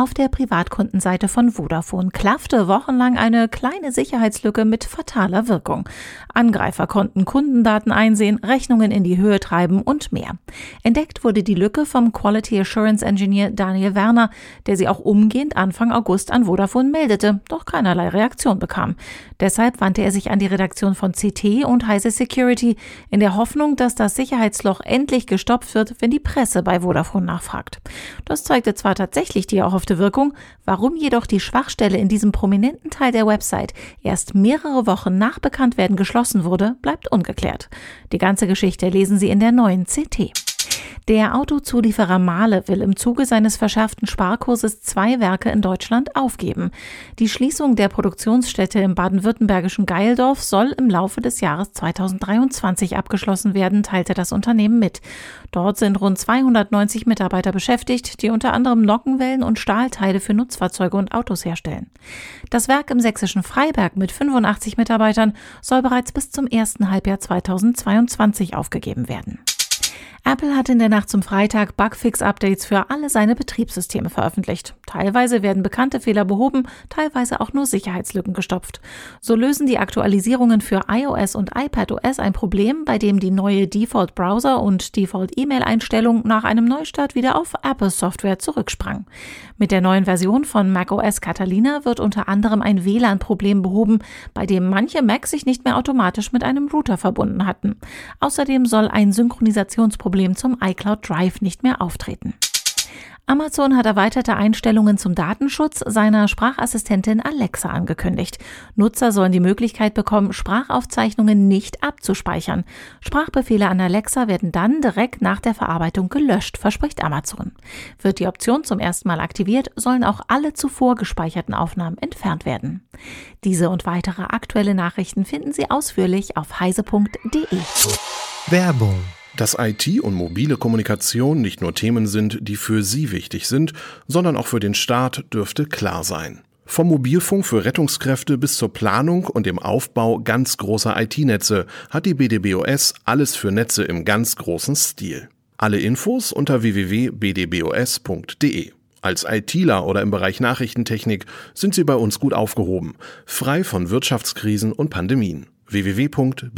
Auf der Privatkundenseite von Vodafone klaffte wochenlang eine kleine Sicherheitslücke mit fataler Wirkung. Angreifer konnten Kundendaten einsehen, Rechnungen in die Höhe treiben und mehr. Entdeckt wurde die Lücke vom Quality Assurance Engineer Daniel Werner, der sie auch umgehend Anfang August an Vodafone meldete, doch keinerlei Reaktion bekam. Deshalb wandte er sich an die Redaktion von CT und Heise Security in der Hoffnung, dass das Sicherheitsloch endlich gestopft wird, wenn die Presse bei Vodafone nachfragt. Das zeigte zwar tatsächlich die erhoffte Wirkung, warum jedoch die Schwachstelle in diesem prominenten Teil der Website erst mehrere Wochen nach Bekanntwerden geschlossen wurde, bleibt ungeklärt. Die ganze Geschichte lesen Sie in der neuen CT. Der Autozulieferer Mahle will im Zuge seines verschärften Sparkurses zwei Werke in Deutschland aufgeben. Die Schließung der Produktionsstätte im baden-württembergischen Geildorf soll im Laufe des Jahres 2023 abgeschlossen werden, teilte das Unternehmen mit. Dort sind rund 290 Mitarbeiter beschäftigt, die unter anderem Nockenwellen und Stahlteile für Nutzfahrzeuge und Autos herstellen. Das Werk im sächsischen Freiberg mit 85 Mitarbeitern soll bereits bis zum ersten Halbjahr 2022 aufgegeben werden. Apple hat in der Nacht zum Freitag Bugfix-Updates für alle seine Betriebssysteme veröffentlicht. Teilweise werden bekannte Fehler behoben, teilweise auch nur Sicherheitslücken gestopft. So lösen die Aktualisierungen für iOS und iPadOS ein Problem, bei dem die neue Default Browser und Default E-Mail-Einstellung nach einem Neustart wieder auf Apple Software zurücksprang. Mit der neuen Version von macOS Catalina wird unter anderem ein WLAN-Problem behoben, bei dem manche Macs sich nicht mehr automatisch mit einem Router verbunden hatten. Außerdem soll ein Synchronisationsproblem Problem zum iCloud Drive nicht mehr auftreten. Amazon hat erweiterte Einstellungen zum Datenschutz seiner Sprachassistentin Alexa angekündigt. Nutzer sollen die Möglichkeit bekommen, Sprachaufzeichnungen nicht abzuspeichern. Sprachbefehle an Alexa werden dann direkt nach der Verarbeitung gelöscht, verspricht Amazon. Wird die Option zum ersten Mal aktiviert, sollen auch alle zuvor gespeicherten Aufnahmen entfernt werden. Diese und weitere aktuelle Nachrichten finden Sie ausführlich auf heise.de. Werbung dass IT und mobile Kommunikation nicht nur Themen sind, die für Sie wichtig sind, sondern auch für den Staat, dürfte klar sein. Vom Mobilfunk für Rettungskräfte bis zur Planung und dem Aufbau ganz großer IT-Netze hat die BDBOS alles für Netze im ganz großen Stil. Alle Infos unter www.bdbos.de. Als ITler oder im Bereich Nachrichtentechnik sind Sie bei uns gut aufgehoben, frei von Wirtschaftskrisen und Pandemien. www.bdbos.de